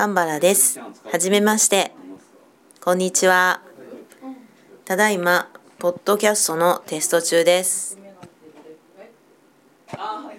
神原です。はじめまして。こんにちは。ただいま、ポッドキャストのテスト中です。